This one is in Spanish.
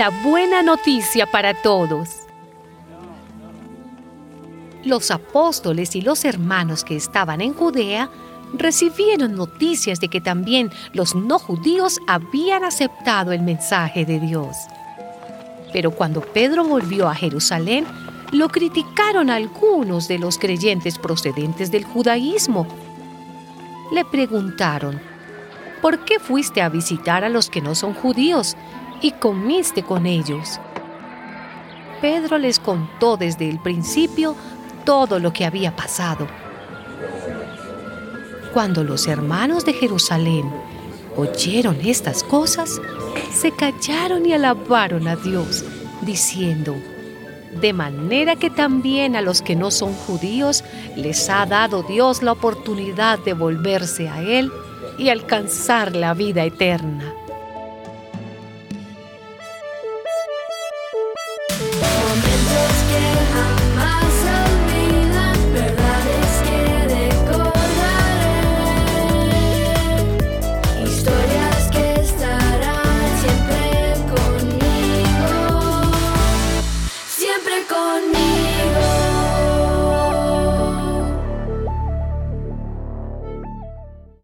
la buena noticia para todos. Los apóstoles y los hermanos que estaban en Judea recibieron noticias de que también los no judíos habían aceptado el mensaje de Dios. Pero cuando Pedro volvió a Jerusalén, lo criticaron algunos de los creyentes procedentes del judaísmo. Le preguntaron, ¿por qué fuiste a visitar a los que no son judíos y comiste con ellos? Pedro les contó desde el principio todo lo que había pasado. Cuando los hermanos de Jerusalén oyeron estas cosas, se callaron y alabaron a Dios, diciendo, de manera que también a los que no son judíos les ha dado Dios la oportunidad de volverse a Él y alcanzar la vida eterna. siempre conmigo.